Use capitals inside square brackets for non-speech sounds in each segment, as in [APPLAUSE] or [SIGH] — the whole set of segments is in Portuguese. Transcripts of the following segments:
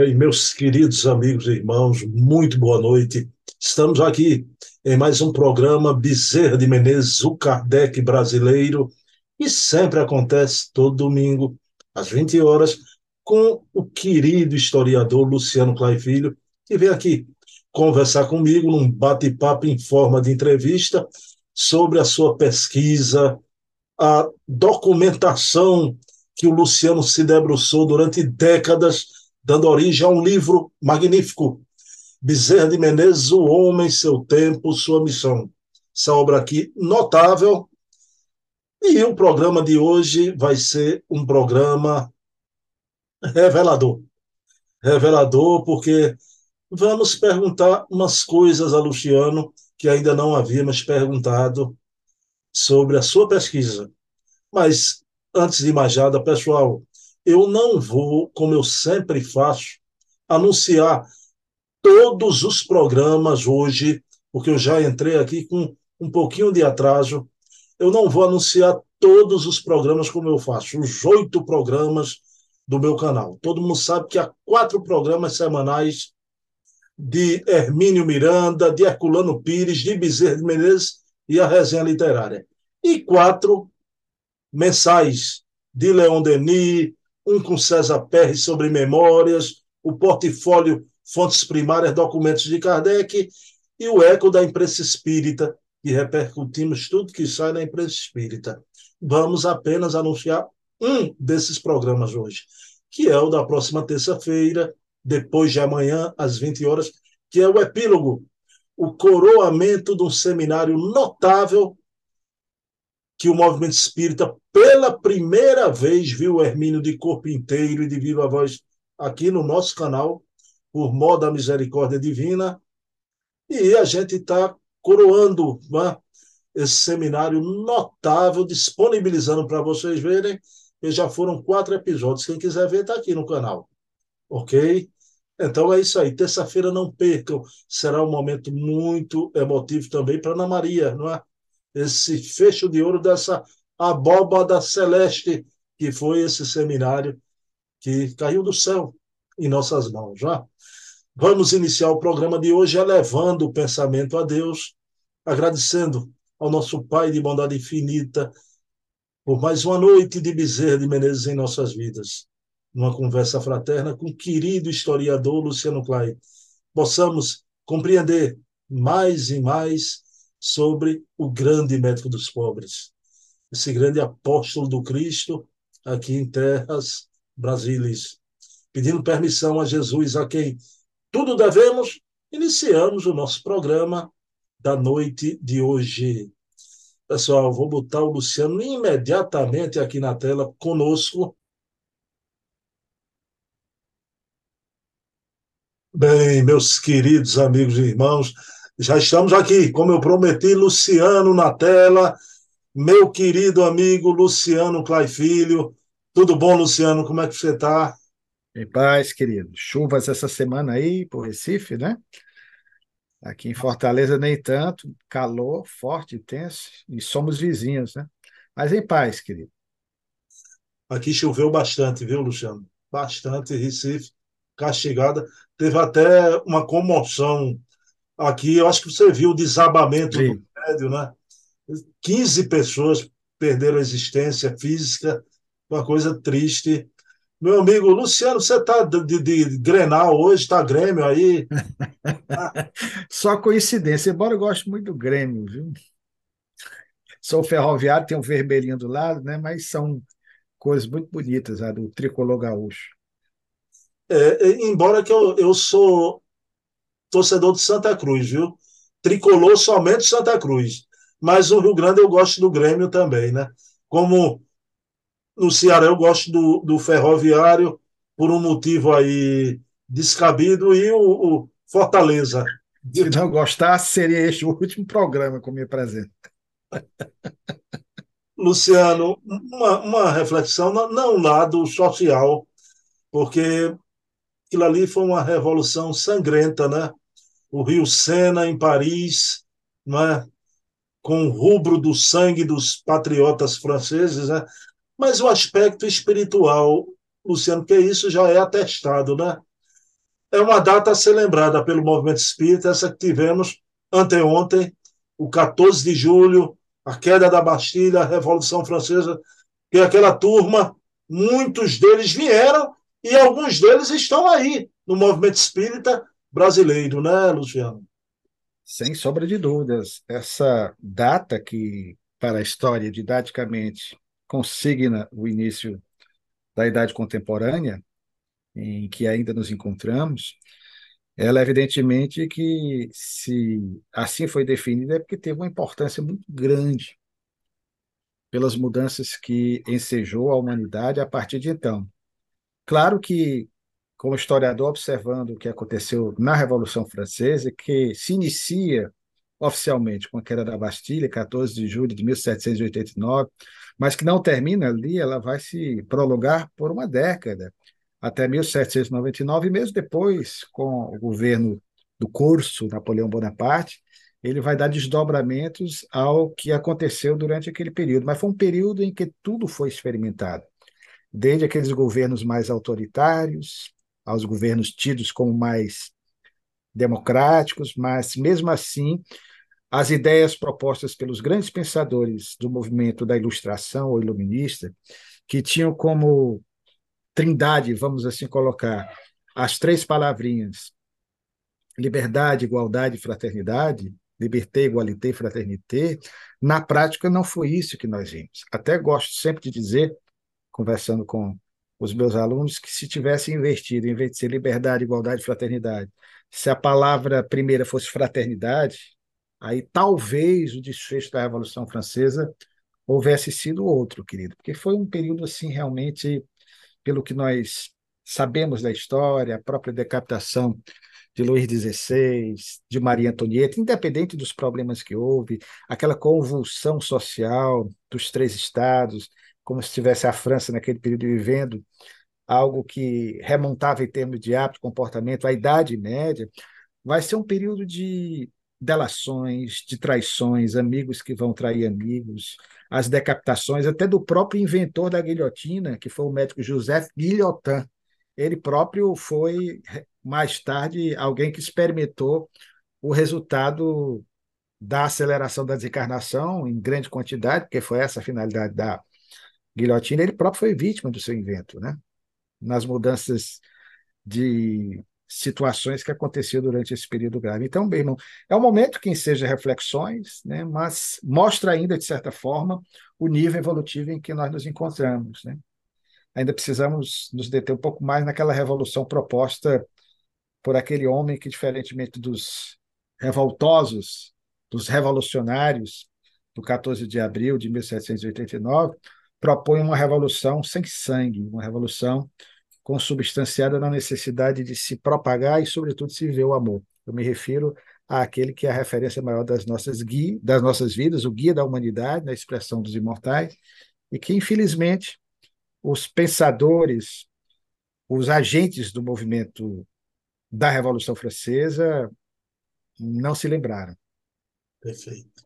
Bem, meus queridos amigos e irmãos, muito boa noite. Estamos aqui em mais um programa Bezerra de Menezes, o Kardec brasileiro, e sempre acontece todo domingo, às 20 horas, com o querido historiador Luciano Clay Filho, que vem aqui conversar comigo num bate-papo em forma de entrevista sobre a sua pesquisa, a documentação que o Luciano se debruçou durante décadas dando origem a um livro magnífico, Bezerra de Menezes, O Homem, Seu Tempo, Sua Missão. Essa obra aqui notável. E o programa de hoje vai ser um programa revelador. Revelador, porque vamos perguntar umas coisas a Luciano que ainda não havíamos perguntado sobre a sua pesquisa. Mas, antes de mais nada, pessoal, eu não vou, como eu sempre faço, anunciar todos os programas hoje, porque eu já entrei aqui com um pouquinho de atraso. Eu não vou anunciar todos os programas como eu faço, os oito programas do meu canal. Todo mundo sabe que há quatro programas semanais de Hermínio Miranda, de Herculano Pires, de Bezerra de Menezes e a resenha literária. E quatro mensais de Leon Denis, um com César Perry sobre memórias, o portfólio Fontes Primárias, Documentos de Kardec e o Eco da Imprensa Espírita, que repercutimos tudo que sai na imprensa espírita. Vamos apenas anunciar um desses programas hoje, que é o da próxima terça-feira, depois de amanhã, às 20 horas, que é o epílogo, o coroamento de um seminário notável que o movimento espírita, pela primeira vez, viu o Hermínio de corpo inteiro e de viva voz aqui no nosso canal, por modo da misericórdia divina. E a gente está coroando né, esse seminário notável, disponibilizando para vocês verem. E já foram quatro episódios. Quem quiser ver, está aqui no canal. Ok? Então é isso aí. Terça-feira não percam. Será um momento muito emotivo também para Ana Maria, não é? Esse fecho de ouro dessa abóbada celeste que foi esse seminário que caiu do céu em nossas mãos. Já vamos iniciar o programa de hoje elevando o pensamento a Deus, agradecendo ao nosso Pai de bondade infinita por mais uma noite de Bezerra de Menezes em nossas vidas. Numa conversa fraterna com o querido historiador Luciano Clay, possamos compreender mais e mais sobre o grande médico dos pobres, esse grande apóstolo do Cristo aqui em terras brasileiras. Pedindo permissão a Jesus, a quem tudo devemos, iniciamos o nosso programa da noite de hoje. Pessoal, vou botar o Luciano imediatamente aqui na tela conosco. Bem, meus queridos amigos e irmãos, já estamos aqui, como eu prometi, Luciano na tela, meu querido amigo Luciano Clay Filho. Tudo bom, Luciano? Como é que você está? Em paz, querido. Chuvas essa semana aí por Recife, né? Aqui em Fortaleza nem tanto, calor forte, intenso, e somos vizinhos, né? Mas em paz, querido. Aqui choveu bastante, viu, Luciano? Bastante, Recife, castigada. Teve até uma comoção aqui, eu acho que você viu o desabamento Sim. do prédio, né? 15 pessoas perderam a existência física, uma coisa triste. Meu amigo Luciano, você está de, de, Grenal hoje, está Grêmio aí? [LAUGHS] Só coincidência, embora eu goste muito do Grêmio, viu? Sou ferroviário, tem um vermelhinho do lado, né? mas são coisas muito bonitas, a do tricolor gaúcho. É, embora que eu, eu sou torcedor de Santa Cruz, viu? Tricolor somente Santa Cruz. Mas no Rio Grande eu gosto do Grêmio também, né? Como no Ceará eu gosto do, do Ferroviário, por um motivo aí descabido, e o, o Fortaleza. Se não gostasse, seria este o último programa que eu me apresento. [LAUGHS] Luciano, uma, uma reflexão, não lado social, porque aquilo ali foi uma revolução sangrenta, né? O Rio Sena em Paris, é? com o rubro do sangue dos patriotas franceses, né? mas o aspecto espiritual, Luciano, que isso já é atestado, né? é uma data a ser lembrada pelo movimento espírita, essa que tivemos anteontem, o 14 de julho, a queda da Bastilha, a Revolução Francesa, que aquela turma, muitos deles vieram e alguns deles estão aí no movimento espírita brasileiro, né, Luciano? Sem sombra de dúvidas. Essa data que, para a história, didaticamente, consigna o início da Idade Contemporânea, em que ainda nos encontramos, ela evidentemente que se assim foi definida é porque teve uma importância muito grande pelas mudanças que ensejou a humanidade a partir de então. Claro que, como historiador observando o que aconteceu na Revolução Francesa, que se inicia oficialmente com a queda da Bastilha, 14 de julho de 1789, mas que não termina ali, ela vai se prolongar por uma década, até 1799, e mesmo depois, com o governo do curso Napoleão Bonaparte, ele vai dar desdobramentos ao que aconteceu durante aquele período. Mas foi um período em que tudo foi experimentado, desde aqueles governos mais autoritários, aos governos tidos como mais democráticos, mas mesmo assim, as ideias propostas pelos grandes pensadores do movimento da Ilustração ou Iluminista, que tinham como trindade, vamos assim colocar, as três palavrinhas liberdade, igualdade e fraternidade, liberté, igualité, fraternité, na prática não foi isso que nós vimos. Até gosto sempre de dizer, conversando com os meus alunos, que se tivesse invertido, em vez de ser liberdade, igualdade fraternidade, se a palavra primeira fosse fraternidade, aí talvez o desfecho da Revolução Francesa houvesse sido outro, querido, porque foi um período assim realmente, pelo que nós sabemos da história, a própria decapitação de Luís XVI, de Maria Antonieta, independente dos problemas que houve, aquela convulsão social dos três estados, como se estivesse a França naquele período vivendo algo que remontava em termos de hábito, comportamento, a Idade Média, vai ser um período de delações, de traições, amigos que vão trair amigos, as decapitações, até do próprio inventor da guilhotina, que foi o médico Joseph Guillotin. Ele próprio foi mais tarde alguém que experimentou o resultado da aceleração da desencarnação em grande quantidade, porque foi essa a finalidade da guilhotina, ele próprio foi vítima do seu invento, né? nas mudanças de situações que aconteciam durante esse período grave. Então, bem, irmão, é um momento que enseja reflexões, né, mas mostra ainda, de certa forma, o nível evolutivo em que nós nos encontramos. Né? Ainda precisamos nos deter um pouco mais naquela revolução proposta por aquele homem que, diferentemente dos revoltosos, dos revolucionários do 14 de abril de 1789, propõe uma revolução sem sangue, uma revolução consubstanciada na necessidade de se propagar e, sobretudo, se viver o amor. Eu me refiro àquele que é a referência maior das nossas, guia, das nossas vidas, o guia da humanidade, na expressão dos imortais, e que, infelizmente, os pensadores, os agentes do movimento da Revolução Francesa não se lembraram. Perfeito.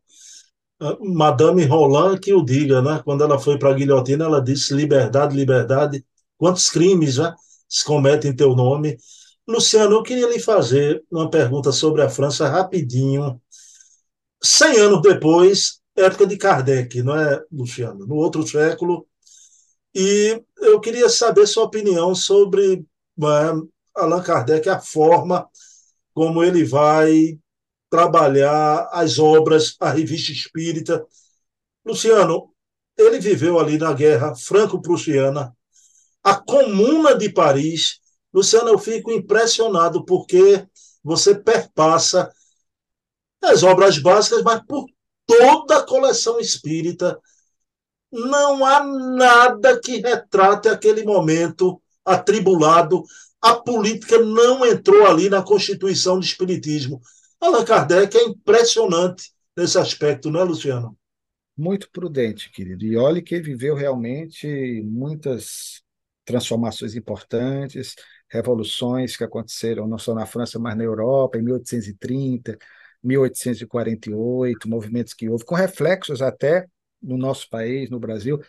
Madame Roland que o diga, né? Quando ela foi para a guilhotina, ela disse liberdade, liberdade. Quantos crimes né, se cometem em teu nome? Luciano, eu queria lhe fazer uma pergunta sobre a França rapidinho. Cem anos depois, época de Kardec, não é, Luciano? No outro século. E eu queria saber sua opinião sobre é, Allan Kardec, a forma como ele vai trabalhar as obras, a revista espírita. Luciano, ele viveu ali na Guerra Franco-Prussiana, a Comuna de Paris. Luciano, eu fico impressionado porque você perpassa as obras básicas, mas por toda a coleção espírita. Não há nada que retrate aquele momento atribulado. A política não entrou ali na constituição do Espiritismo. Allan Kardec é impressionante nesse aspecto, não é, Luciano? Muito prudente, querido. E olhe que viveu realmente muitas transformações importantes, revoluções que aconteceram não só na França, mas na Europa, em 1830, 1848, movimentos que houve, com reflexos até no nosso país, no Brasil.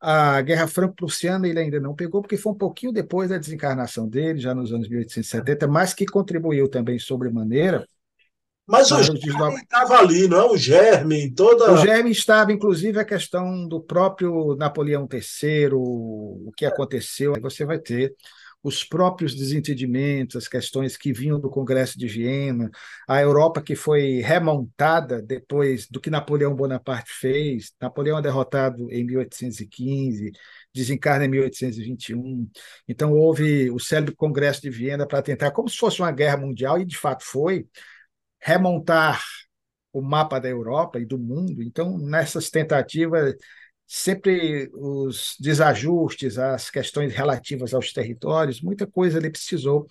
A Guerra Franco-Prussiana ele ainda não pegou, porque foi um pouquinho depois da desencarnação dele, já nos anos 1870, mas que contribuiu também sobremaneira mas o germe estava ali, não é? O germe, toda. O germe estava, inclusive, a questão do próprio Napoleão III, o que aconteceu. Você vai ter os próprios desentendimentos, as questões que vinham do Congresso de Viena, a Europa que foi remontada depois do que Napoleão Bonaparte fez. Napoleão é derrotado em 1815, desencarna em 1821. Então houve o célebre Congresso de Viena para tentar, como se fosse uma guerra mundial, e de fato foi, remontar o mapa da Europa e do mundo. Então, nessas tentativas, sempre os desajustes, as questões relativas aos territórios, muita coisa ali precisou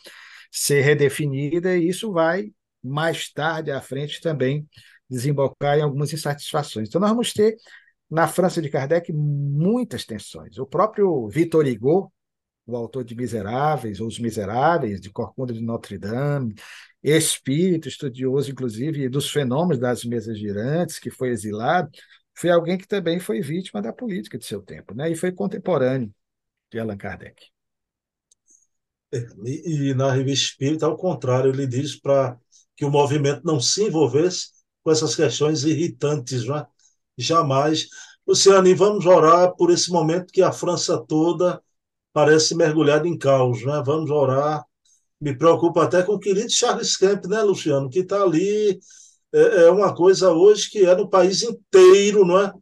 ser redefinida e isso vai, mais tarde à frente, também desembocar em algumas insatisfações. Então, nós vamos ter, na França de Kardec, muitas tensões. O próprio Victor Hugo, o autor de Miseráveis, ou Os Miseráveis, de Corcunda de Notre Dame, espírito, estudioso, inclusive, dos fenômenos das mesas girantes, que foi exilado, foi alguém que também foi vítima da política de seu tempo, né? e foi contemporâneo de Allan Kardec. É, e, e na revista Espírita, ao contrário, ele diz para que o movimento não se envolvesse com essas questões irritantes, né? jamais. Luciane, vamos orar por esse momento que a França toda parece mergulhada em caos, né? Vamos orar. Me preocupa até com o querido Charles Kemp, né, Luciano, que está ali é, é, uma coisa hoje que é no país inteiro, não é?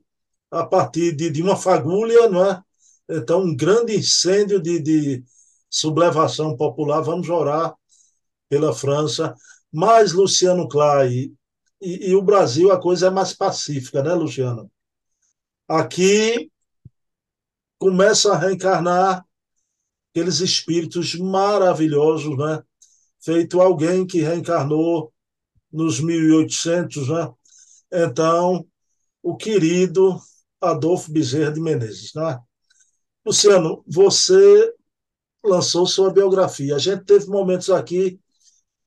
A partir de, de uma fagulha, não é? Então, um grande incêndio de, de sublevação popular. Vamos orar pela França. Mas, Luciano Clay, e, e o Brasil, a coisa é mais pacífica, né, Luciano? Aqui começa a reencarnar aqueles espíritos maravilhosos, né? Feito alguém que reencarnou nos 1800, né? Então, o querido Adolfo Bezerra de Menezes, né? Luciano, você lançou sua biografia. A gente teve momentos aqui,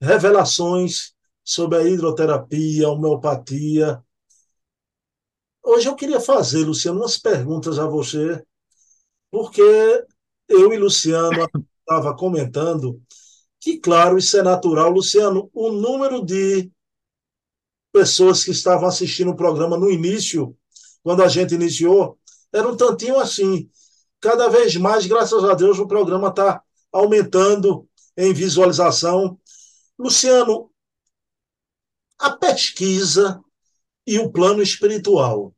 revelações sobre a hidroterapia, a homeopatia. Hoje eu queria fazer, Luciano, umas perguntas a você, porque eu e Luciano estava comentando que, claro, isso é natural. Luciano, o número de pessoas que estavam assistindo o programa no início, quando a gente iniciou, era um tantinho assim. Cada vez mais, graças a Deus, o programa está aumentando em visualização. Luciano, a pesquisa e o plano espiritual.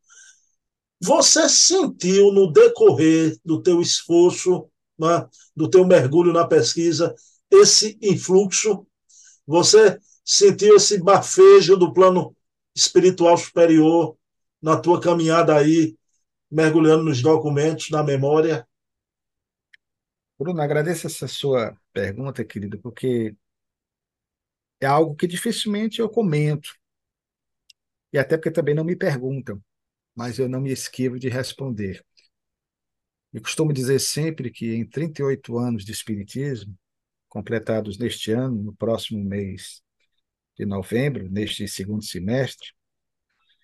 Você sentiu no decorrer do teu esforço, né, do teu mergulho na pesquisa, esse influxo? Você sentiu esse bafejo do plano espiritual superior na tua caminhada aí, mergulhando nos documentos, na memória? Bruno, agradeço essa sua pergunta, querido, porque é algo que dificilmente eu comento, e até porque também não me perguntam, mas eu não me esquivo de responder. Eu costumo dizer sempre que em 38 anos de Espiritismo, completados neste ano, no próximo mês de novembro, neste segundo semestre,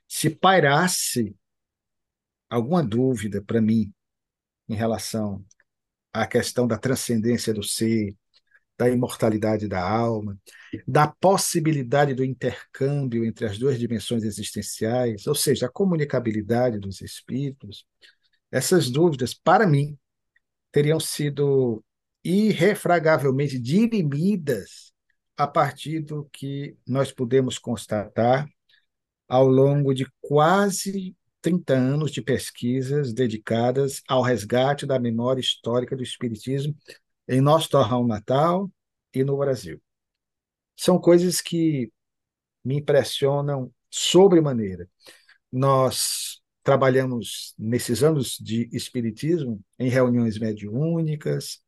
se pairasse alguma dúvida para mim em relação à questão da transcendência do ser, da imortalidade da alma, da possibilidade do intercâmbio entre as duas dimensões existenciais, ou seja, a comunicabilidade dos espíritos, essas dúvidas, para mim, teriam sido irrefragavelmente dirimidas a partir do que nós podemos constatar ao longo de quase 30 anos de pesquisas dedicadas ao resgate da memória histórica do Espiritismo em nosso torrão natal e no Brasil. São coisas que me impressionam sobremaneira. Nós trabalhamos nesses anos de Espiritismo em reuniões mediúnicas,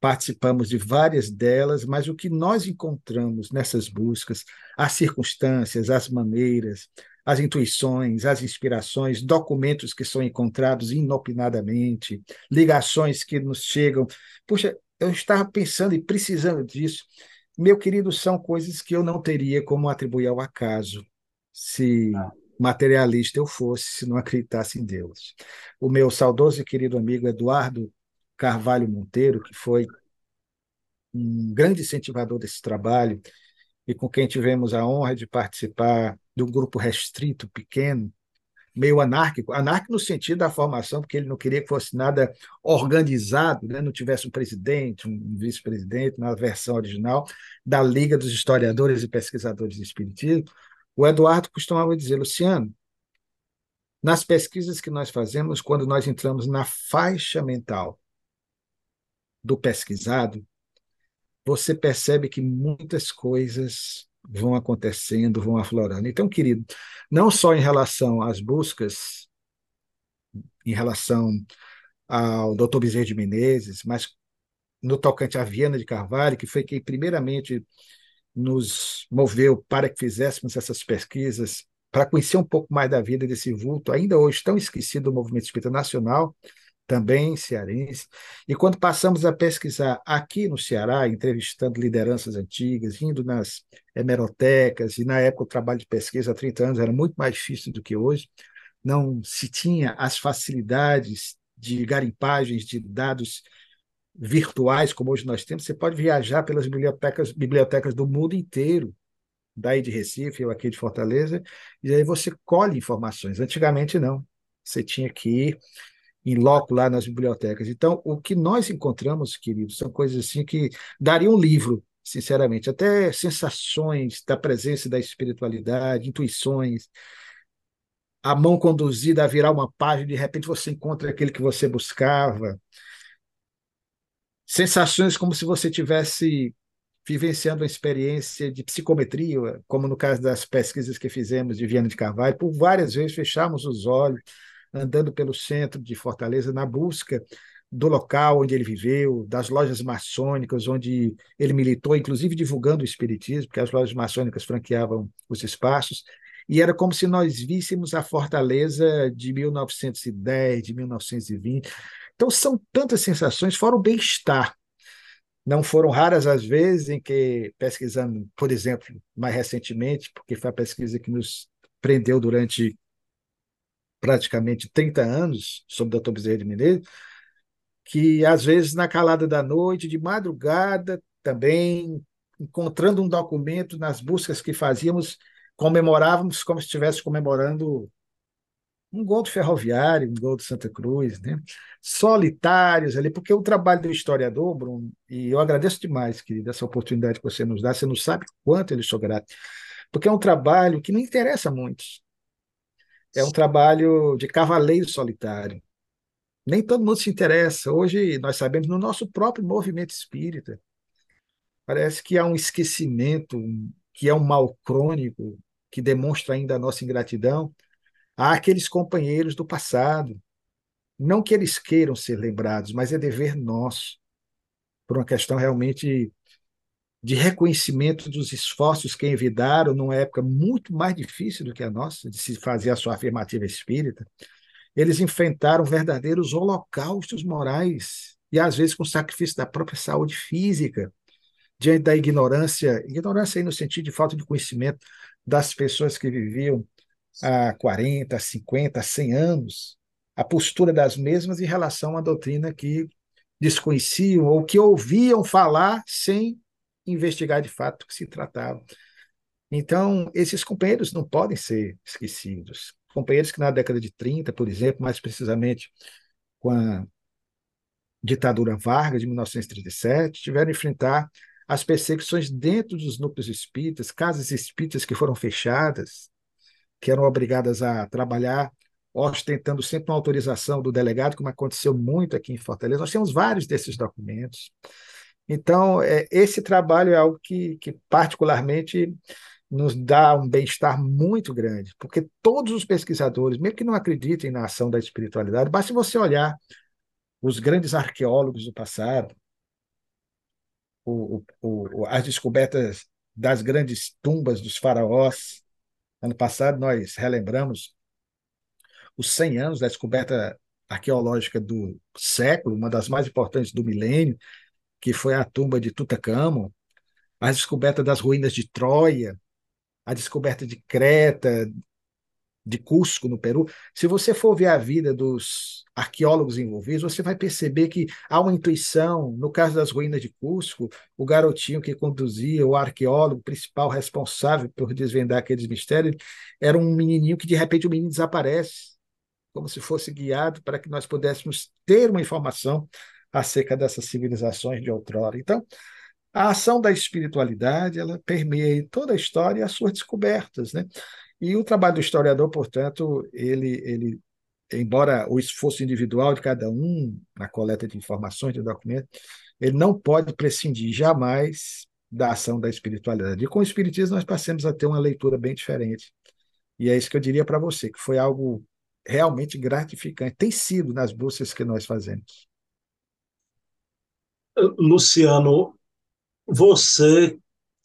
participamos de várias delas, mas o que nós encontramos nessas buscas, as circunstâncias, as maneiras, as intuições, as inspirações, documentos que são encontrados inopinadamente, ligações que nos chegam. Puxa, eu estava pensando e precisando disso. Meu querido, são coisas que eu não teria como atribuir ao acaso. Se materialista eu fosse se não acreditasse em Deus. O meu saudoso e querido amigo Eduardo Carvalho Monteiro, que foi um grande incentivador desse trabalho e com quem tivemos a honra de participar de um grupo restrito, pequeno, meio anárquico, anárquico no sentido da formação, porque ele não queria que fosse nada organizado, né? não tivesse um presidente, um vice-presidente, na versão original da Liga dos Historiadores e Pesquisadores de Espiritismo. O Eduardo costumava dizer, Luciano, nas pesquisas que nós fazemos, quando nós entramos na faixa mental do pesquisado, você percebe que muitas coisas vão acontecendo, vão aflorando. Então, querido, não só em relação às buscas, em relação ao Dr. Bezerra de Menezes, mas no tocante à Viana de Carvalho, que foi quem primeiramente nos moveu para que fizéssemos essas pesquisas, para conhecer um pouco mais da vida desse vulto, ainda hoje tão esquecido do movimento espírita nacional, também cearense. E quando passamos a pesquisar aqui no Ceará, entrevistando lideranças antigas, indo nas hemerotecas, e na época o trabalho de pesquisa há 30 anos era muito mais difícil do que hoje, não se tinha as facilidades de garimpagens de dados virtuais como hoje nós temos. Você pode viajar pelas bibliotecas, bibliotecas do mundo inteiro, daí de Recife ou aqui de Fortaleza, e aí você colhe informações. Antigamente não. Você tinha que ir em loco lá nas bibliotecas. Então, o que nós encontramos, queridos, são coisas assim que daria um livro, sinceramente, até sensações da presença da espiritualidade, intuições, a mão conduzida a virar uma página, de repente você encontra aquele que você buscava. Sensações como se você tivesse vivenciando uma experiência de psicometria, como no caso das pesquisas que fizemos de Viana de Carvalho, por várias vezes fechamos os olhos, andando pelo centro de Fortaleza na busca do local onde ele viveu, das lojas maçônicas onde ele militou, inclusive divulgando o espiritismo, porque as lojas maçônicas franqueavam os espaços, e era como se nós víssemos a Fortaleza de 1910, de 1920. Então são tantas sensações, fora o bem-estar. Não foram raras as vezes em que, pesquisando, por exemplo, mais recentemente, porque foi a pesquisa que nos prendeu durante praticamente 30 anos sobre o Dr. Bezerra de Menezes, que às vezes na calada da noite, de madrugada, também encontrando um documento nas buscas que fazíamos, comemorávamos como se estivesse comemorando um gol do Ferroviário, um gol do Santa Cruz, né? solitários ali, porque o trabalho do historiador, Bruno, e eu agradeço demais, querido, essa oportunidade que você nos dá, você não sabe quanto ele sou grato, porque é um trabalho que não interessa a muitos, é um trabalho de cavaleiro solitário. Nem todo mundo se interessa. Hoje, nós sabemos, no nosso próprio movimento espírita, parece que há um esquecimento, que é um mal crônico, que demonstra ainda a nossa ingratidão a aqueles companheiros do passado. Não que eles queiram ser lembrados, mas é dever nosso, por uma questão realmente de reconhecimento dos esforços que envidaram numa época muito mais difícil do que a nossa, de se fazer a sua afirmativa espírita, eles enfrentaram verdadeiros holocaustos morais, e às vezes com sacrifício da própria saúde física, diante da ignorância, ignorância aí no sentido de falta de conhecimento das pessoas que viviam há 40, 50, 100 anos, a postura das mesmas em relação à doutrina que desconheciam ou que ouviam falar sem investigar de fato o que se tratava. Então, esses companheiros não podem ser esquecidos. Companheiros que na década de 30, por exemplo, mais precisamente com a ditadura Vargas de 1937, tiveram que enfrentar as perseguições dentro dos núcleos espíritas, casas espíritas que foram fechadas, que eram obrigadas a trabalhar ostentando sempre uma autorização do delegado, como aconteceu muito aqui em Fortaleza. Nós temos vários desses documentos. Então, é, esse trabalho é algo que, que, particularmente, nos dá um bem-estar muito grande, porque todos os pesquisadores, mesmo que não acreditem na ação da espiritualidade, basta você olhar os grandes arqueólogos do passado, o, o, o, as descobertas das grandes tumbas dos faraós. Ano passado, nós relembramos os 100 anos da descoberta arqueológica do século, uma das mais importantes do milênio, que foi a tumba de Tutankhamon, a descoberta das ruínas de Troia, a descoberta de Creta, de Cusco, no Peru, se você for ver a vida dos arqueólogos envolvidos, você vai perceber que há uma intuição. No caso das ruínas de Cusco, o garotinho que conduzia, o arqueólogo principal responsável por desvendar aqueles mistérios, era um menininho que de repente o menino desaparece, como se fosse guiado para que nós pudéssemos ter uma informação acerca dessas civilizações de outrora. Então, a ação da espiritualidade ela permeia toda a história e as suas descobertas, né? E o trabalho do historiador, portanto, ele, ele, embora o esforço individual de cada um na coleta de informações, de documentos, ele não pode prescindir jamais da ação da espiritualidade. E com o espiritismo nós passamos a ter uma leitura bem diferente. E é isso que eu diria para você, que foi algo realmente gratificante, tem sido nas buscas que nós fazemos. Luciano, você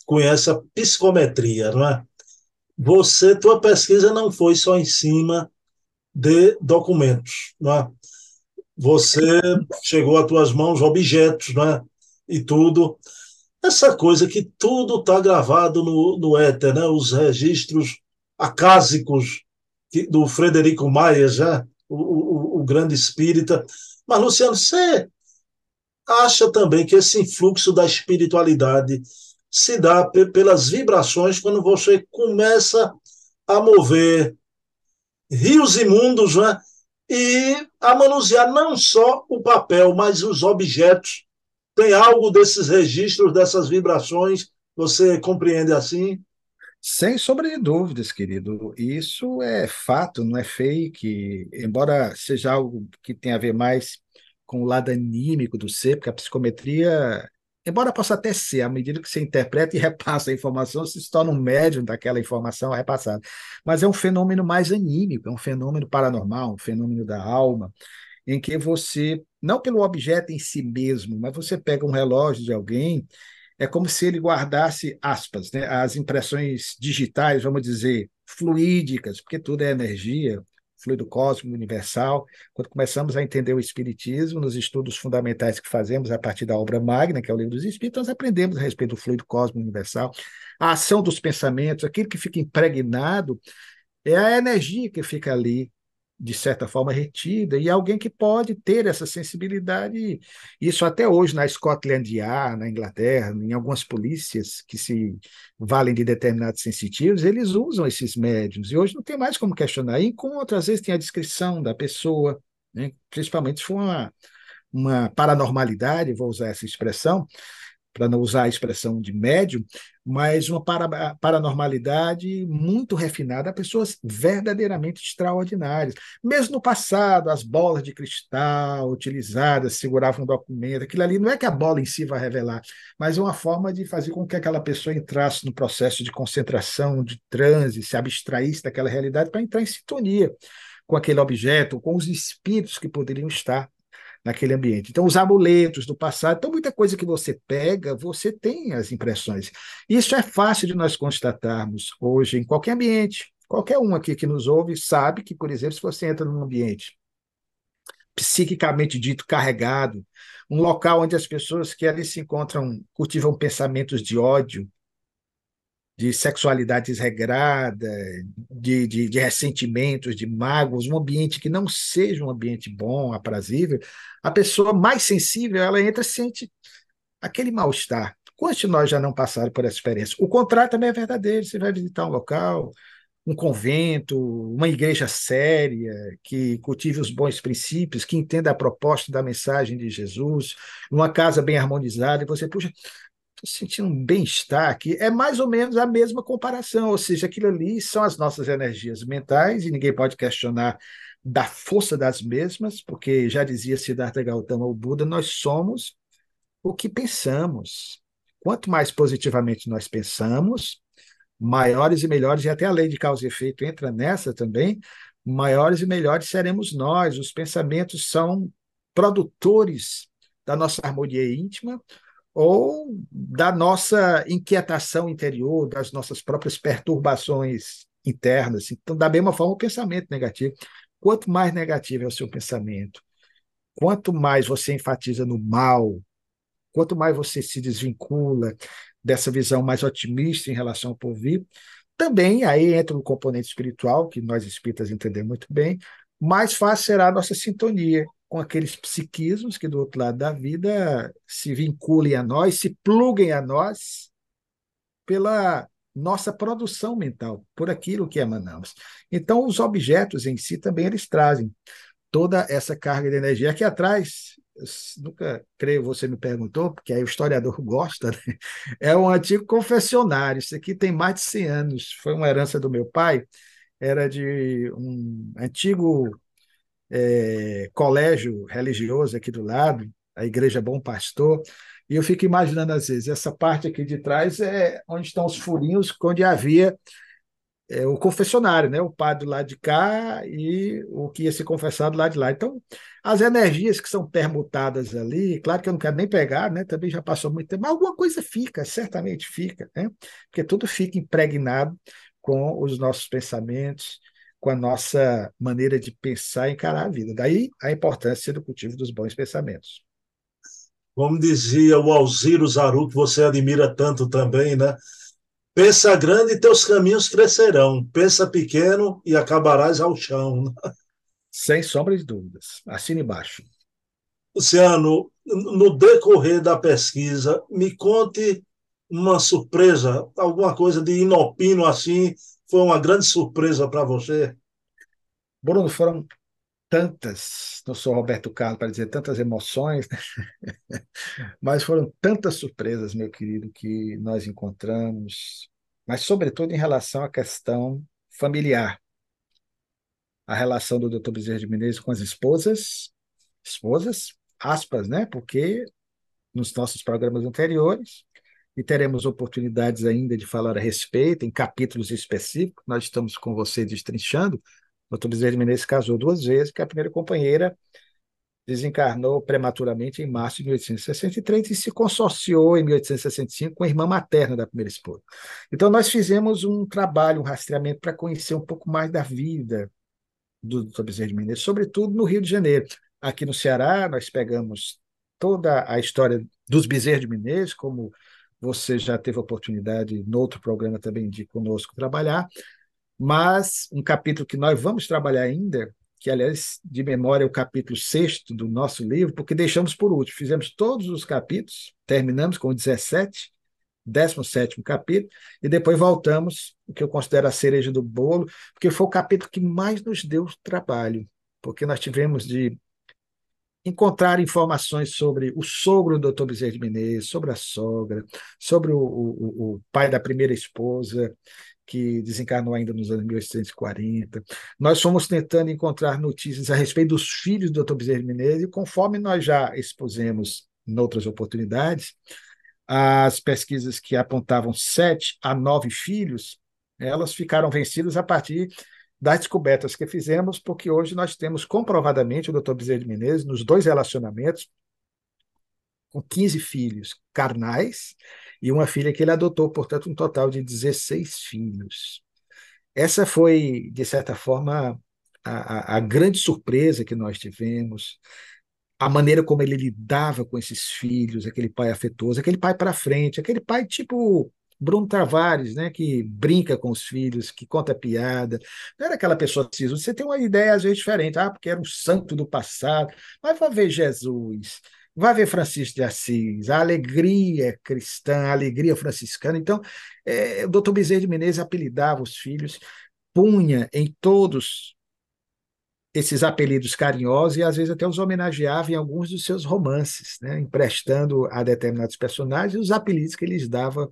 conhece a psicometria, não é? Você, tua pesquisa não foi só em cima de documentos, não é? Você chegou às tuas mãos objetos, não é? E tudo. Essa coisa que tudo está gravado no, no éter, né? Os registros acásicos do Frederico Maia, já, o, o, o grande espírita. Mas, Luciano, você acha também que esse influxo da espiritualidade se dá pelas vibrações quando você começa a mover rios imundos né? e a manusear não só o papel, mas os objetos. Tem algo desses registros, dessas vibrações? Você compreende assim? Sem sombra de dúvidas, querido. Isso é fato, não é fake. Embora seja algo que tem a ver mais com o lado anímico do ser, porque a psicometria embora possa até ser, à medida que você interpreta e [LAUGHS] repassa a informação, se torna um médium daquela informação repassada. Mas é um fenômeno mais anímico, é um fenômeno paranormal, um fenômeno da alma, em que você, não pelo objeto em si mesmo, mas você pega um relógio de alguém, é como se ele guardasse aspas, né, as impressões digitais, vamos dizer, fluídicas, porque tudo é energia, fluido cósmico universal. Quando começamos a entender o Espiritismo, nos estudos fundamentais que fazemos a partir da obra magna, que é o Livro dos Espíritos, nós aprendemos a respeito do fluido cósmico universal, a ação dos pensamentos, aquilo que fica impregnado é a energia que fica ali de certa forma, retida, e alguém que pode ter essa sensibilidade. Isso até hoje na Scotland Yard, na Inglaterra, em algumas polícias que se valem de determinados sensitivos, eles usam esses médiums. E hoje não tem mais como questionar. E com outras vezes tem a descrição da pessoa, né? principalmente se for uma, uma paranormalidade, vou usar essa expressão, para não usar a expressão de médium, mas uma para, paranormalidade muito refinada, pessoas verdadeiramente extraordinárias. Mesmo no passado, as bolas de cristal utilizadas seguravam um documento, aquilo ali não é que a bola em si vai revelar, mas é uma forma de fazer com que aquela pessoa entrasse no processo de concentração, de transe, se abstraísse daquela realidade para entrar em sintonia com aquele objeto, com os espíritos que poderiam estar naquele ambiente. Então, os amuletos do passado, então muita coisa que você pega, você tem as impressões. Isso é fácil de nós constatarmos hoje em qualquer ambiente. Qualquer um aqui que nos ouve sabe que, por exemplo, se você entra num ambiente psiquicamente dito carregado, um local onde as pessoas que ali se encontram cultivam pensamentos de ódio, de sexualidade desregrada, de, de, de, ressentimentos, de mágoas, um ambiente que não seja um ambiente bom, aprazível, a pessoa mais sensível, ela entra e sente aquele mal-estar. Quantos de nós já não passaram por essa experiência? O contrário também é verdadeiro. Você vai visitar um local, um convento, uma igreja séria, que cultive os bons princípios, que entenda a proposta da mensagem de Jesus, uma casa bem harmonizada, e você, puxa, sentindo um bem-estar aqui, é mais ou menos a mesma comparação, ou seja, aquilo ali são as nossas energias mentais, e ninguém pode questionar da força das mesmas, porque já dizia Siddhartha Gautama, o Buda, nós somos o que pensamos. Quanto mais positivamente nós pensamos, maiores e melhores, e até a lei de causa e efeito entra nessa também, maiores e melhores seremos nós. Os pensamentos são produtores da nossa harmonia íntima, ou da nossa inquietação interior, das nossas próprias perturbações internas. Então, da mesma forma, o pensamento negativo. Quanto mais negativo é o seu pensamento, quanto mais você enfatiza no mal, quanto mais você se desvincula dessa visão mais otimista em relação ao porvir, Também aí entra o componente espiritual, que nós espíritas entendemos muito bem, mais fácil será a nossa sintonia com aqueles psiquismos que do outro lado da vida se vinculem a nós, se pluguem a nós pela nossa produção mental, por aquilo que emanamos. Então, os objetos em si também eles trazem toda essa carga de energia. Aqui atrás, nunca creio você me perguntou, porque aí o historiador [LAUGHS] gosta, né? é um antigo confessionário. Isso aqui tem mais de 100 anos, foi uma herança do meu pai, era de um antigo é, colégio religioso aqui do lado, a Igreja Bom Pastor, e eu fico imaginando às vezes, essa parte aqui de trás é onde estão os furinhos, onde havia é, o confessionário, né? o padre lado de cá e o que ia ser confessado lá de lá. Então, as energias que são permutadas ali, claro que eu não quero nem pegar, né? também já passou muito tempo, mas alguma coisa fica, certamente fica, né? porque tudo fica impregnado com os nossos pensamentos, com a nossa maneira de pensar e encarar a vida. Daí a importância do cultivo dos bons pensamentos. Como dizia o Alziro Zaru, que você admira tanto também, né? Pensa grande e teus caminhos crescerão. Pensa pequeno e acabarás ao chão. Sem sombra de dúvidas. Assine embaixo. Luciano, no decorrer da pesquisa, me conte uma surpresa, alguma coisa de inopino assim, foi uma grande surpresa para você? Bruno, foram tantas, não sou Roberto Carlos para dizer tantas emoções, né? [LAUGHS] mas foram tantas surpresas, meu querido, que nós encontramos, mas sobretudo em relação à questão familiar. A relação do Dr. Bezerra de Menezes com as esposas, esposas, aspas, né? Porque nos nossos programas anteriores, e teremos oportunidades ainda de falar a respeito, em capítulos específicos, nós estamos com você destrinchando, o doutor Bezerra de Menezes casou duas vezes, porque a primeira companheira desencarnou prematuramente em março de 1863 e se consorciou em 1865 com a irmã materna da primeira esposa. Então, nós fizemos um trabalho, um rastreamento para conhecer um pouco mais da vida do Dr. Bezerra de Menezes, sobretudo no Rio de Janeiro. Aqui no Ceará, nós pegamos toda a história dos Bezerra de Menezes, como você já teve a oportunidade, no outro programa também, de conosco trabalhar, mas um capítulo que nós vamos trabalhar ainda, que, aliás, de memória é o capítulo sexto do nosso livro, porque deixamos por último. Fizemos todos os capítulos, terminamos com o 17, 17 capítulo, e depois voltamos, o que eu considero a cereja do bolo, porque foi o capítulo que mais nos deu trabalho, porque nós tivemos de encontrar informações sobre o sogro do Dr. Bezerra de Menezes, sobre a sogra, sobre o, o, o pai da primeira esposa, que desencarnou ainda nos anos 1840. Nós fomos tentando encontrar notícias a respeito dos filhos do Dr. Bezerra de Menezes, e conforme nós já expusemos em outras oportunidades, as pesquisas que apontavam sete a nove filhos, elas ficaram vencidas a partir das descobertas que fizemos, porque hoje nós temos comprovadamente o Dr. Bezerra de Menezes, nos dois relacionamentos, com 15 filhos carnais e uma filha que ele adotou, portanto, um total de 16 filhos. Essa foi, de certa forma, a, a, a grande surpresa que nós tivemos, a maneira como ele lidava com esses filhos, aquele pai afetuoso, aquele pai para frente, aquele pai tipo Bruno Tavares, né, que brinca com os filhos, que conta piada. Não era aquela pessoa assim, você tem uma ideia às vezes diferente, ah, porque era um santo do passado, mas vai ver Jesus, vai ver Francisco de Assis, a alegria cristã, a alegria franciscana. Então, é, o doutor Bezerra de Menezes apelidava os filhos, punha em todos esses apelidos carinhosos e às vezes até os homenageava em alguns dos seus romances, né, emprestando a determinados personagens os apelidos que eles dava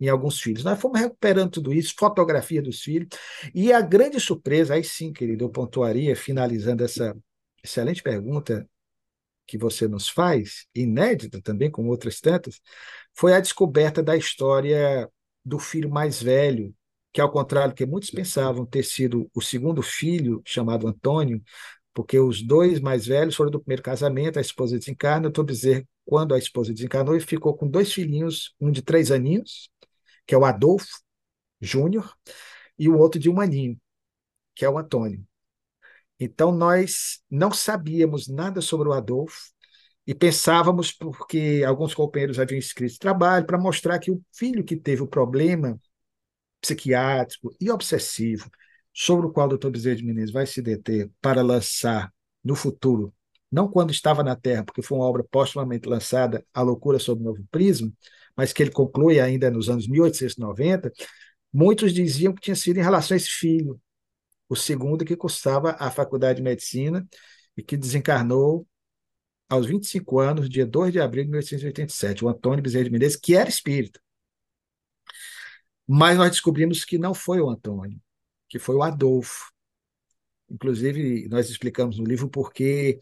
em alguns filhos. Nós fomos recuperando tudo isso, fotografia dos filhos, e a grande surpresa, aí sim, querido, eu pontuaria, finalizando essa excelente pergunta, que você nos faz, inédita também, como outras tantas, foi a descoberta da história do filho mais velho, que, ao contrário do que muitos pensavam ter sido o segundo filho, chamado Antônio, porque os dois mais velhos foram do primeiro casamento, a esposa desencarna, eu estou dizer quando a esposa desencarnou, ele ficou com dois filhinhos, um de três aninhos, que é o Adolfo Júnior, e o outro de um aninho, que é o Antônio. Então, nós não sabíamos nada sobre o Adolfo e pensávamos, porque alguns companheiros haviam escrito trabalho, para mostrar que o filho que teve o problema psiquiátrico e obsessivo, sobre o qual o Dr. Bezerra de Menezes vai se deter para lançar no futuro, não quando estava na Terra, porque foi uma obra postumamente lançada, A Loucura sob o Novo Prisma, mas que ele conclui ainda nos anos 1890, muitos diziam que tinha sido em relação a esse filho, o segundo que cursava a Faculdade de Medicina e que desencarnou aos 25 anos, dia 2 de abril de 1887, o Antônio Bezerra de Menezes, que era espírita. Mas nós descobrimos que não foi o Antônio, que foi o Adolfo. Inclusive, nós explicamos no livro por que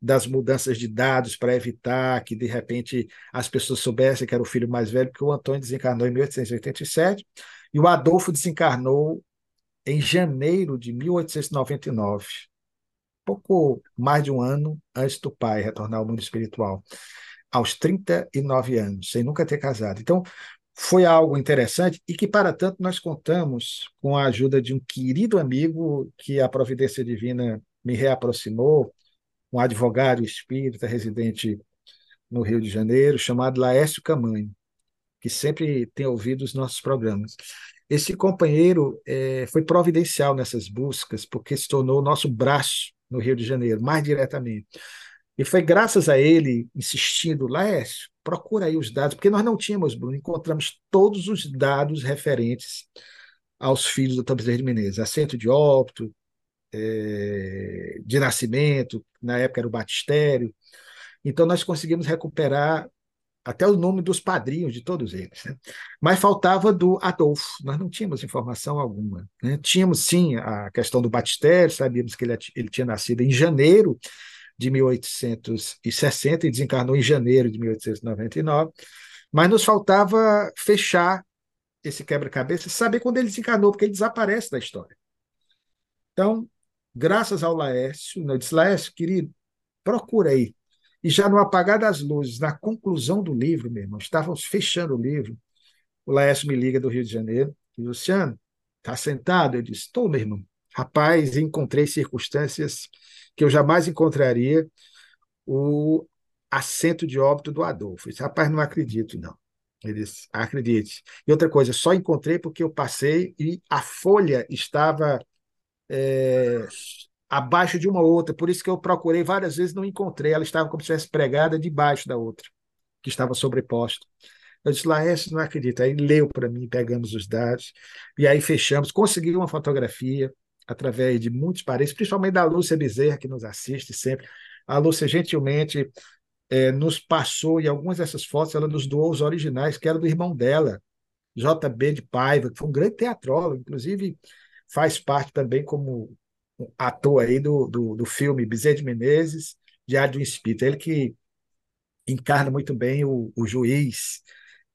das mudanças de dados para evitar que, de repente, as pessoas soubessem que era o filho mais velho, porque o Antônio desencarnou em 1887 e o Adolfo desencarnou em janeiro de 1899, pouco mais de um ano antes do pai retornar ao mundo espiritual, aos 39 anos, sem nunca ter casado. Então, foi algo interessante e que, para tanto, nós contamos com a ajuda de um querido amigo que a providência divina me reaproximou, um advogado espírita residente no Rio de Janeiro, chamado Laércio Camanho, que sempre tem ouvido os nossos programas. Esse companheiro é, foi providencial nessas buscas, porque se tornou o nosso braço no Rio de Janeiro, mais diretamente. E foi graças a ele insistindo, Laércio, procura aí os dados, porque nós não tínhamos, Bruno, encontramos todos os dados referentes aos filhos do Tom de Menezes, assento de óbito, é, de nascimento, na época era o batistério. Então, nós conseguimos recuperar até o nome dos padrinhos de todos eles. Né? Mas faltava do Adolfo, nós não tínhamos informação alguma. Né? Tínhamos, sim, a questão do batistério, sabíamos que ele, ele tinha nascido em janeiro de 1860 e desencarnou em janeiro de 1899, mas nos faltava fechar esse quebra-cabeça saber quando ele desencarnou, porque ele desaparece da história. Então, graças ao Laércio, eu disse, Laércio, querido, procura aí e já no apagar das luzes, na conclusão do livro, meu irmão, estávamos fechando o livro. O Laércio me liga do Rio de Janeiro. E, Luciano, está sentado? Eu disse: estou, meu irmão. Rapaz, encontrei circunstâncias que eu jamais encontraria o assento de óbito do Adolfo. Rapaz, não acredito, não. Ele disse, acredite. E outra coisa, só encontrei porque eu passei e a folha estava é, abaixo de uma outra, por isso que eu procurei várias vezes não encontrei, ela estava como se estivesse pregada debaixo da outra, que estava sobreposta. Eu disse, Laércio, não acredito. Aí leu para mim, pegamos os dados, e aí fechamos, consegui uma fotografia através de muitos parentes, principalmente da Lúcia Bezerra, que nos assiste sempre. A Lúcia gentilmente é, nos passou, e algumas dessas fotos ela nos doou os originais, que era do irmão dela, JB de Paiva, que foi um grande teatrólogo, inclusive faz parte também como ator aí do, do, do filme Bezerra de Menezes, Diário de um Espírito. Ele que encarna muito bem o, o juiz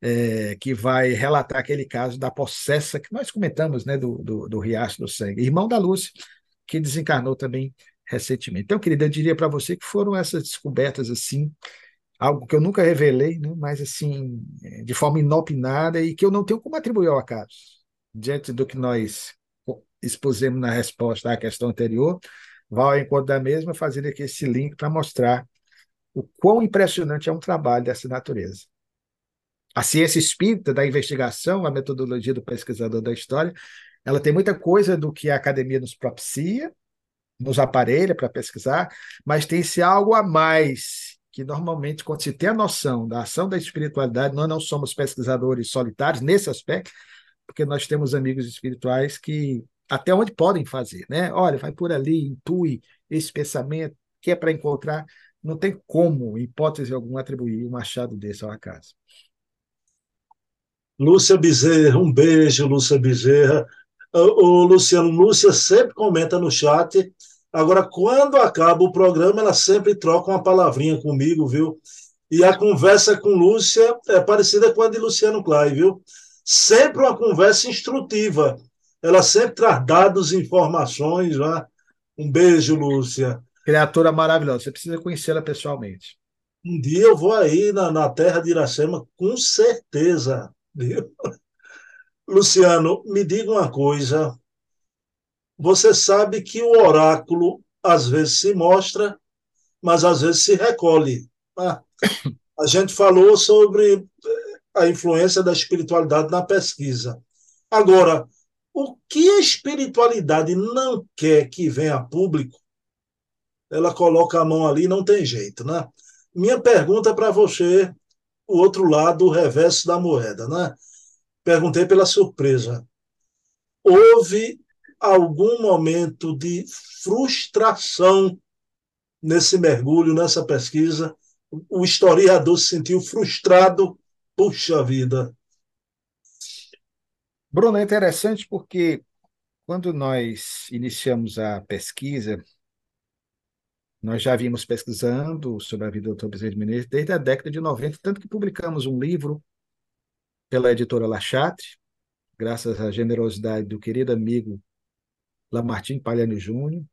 é, que vai relatar aquele caso da possessa que nós comentamos, né, do, do, do Riacho do Sangue. Irmão da Lúcia, que desencarnou também recentemente. Então, querida, eu diria para você que foram essas descobertas assim, algo que eu nunca revelei, né, mas assim, de forma inopinada e que eu não tenho como atribuir ao acaso, diante do que nós expusemos na resposta à questão anterior, vai ao encontro da mesma, fazendo aqui esse link para mostrar o quão impressionante é um trabalho dessa natureza. A ciência espírita da investigação, a metodologia do pesquisador da história, ela tem muita coisa do que a academia nos propicia, nos aparelha para pesquisar, mas tem esse algo a mais que normalmente, quando se tem a noção da ação da espiritualidade, nós não somos pesquisadores solitários nesse aspecto, porque nós temos amigos espirituais que até onde podem fazer, né? Olha, vai por ali, intui esse pensamento que é para encontrar, não tem como, em hipótese alguma, atribuir um achado desse ao acaso. Lúcia Bezerra, um beijo, Lúcia Bezerra. O, Luciano, Lúcia sempre comenta no chat. Agora, quando acaba o programa, ela sempre troca uma palavrinha comigo, viu? E a conversa com Lúcia é parecida com a de Luciano Clay, viu? Sempre uma conversa instrutiva ela sempre traz dados e informações. Né? Um beijo, Lúcia. Criatura maravilhosa. Você precisa conhecê-la pessoalmente. Um dia eu vou aí na, na terra de Iracema, com certeza. Viu? [LAUGHS] Luciano, me diga uma coisa. Você sabe que o oráculo às vezes se mostra, mas às vezes se recolhe. Ah, [COUGHS] a gente falou sobre a influência da espiritualidade na pesquisa. Agora, O que a espiritualidade não quer que venha a público, ela coloca a mão ali, não tem jeito, né? Minha pergunta para você, o outro lado, o reverso da moeda, né? Perguntei pela surpresa. Houve algum momento de frustração nesse mergulho, nessa pesquisa? O historiador se sentiu frustrado? Puxa vida, Bruno, é interessante porque quando nós iniciamos a pesquisa, nós já vimos pesquisando sobre a vida do Dr. Bezerra de Menezes desde a década de 90, tanto que publicamos um livro pela editora Lachatre, graças à generosidade do querido amigo Lamartine Palhano Júnior,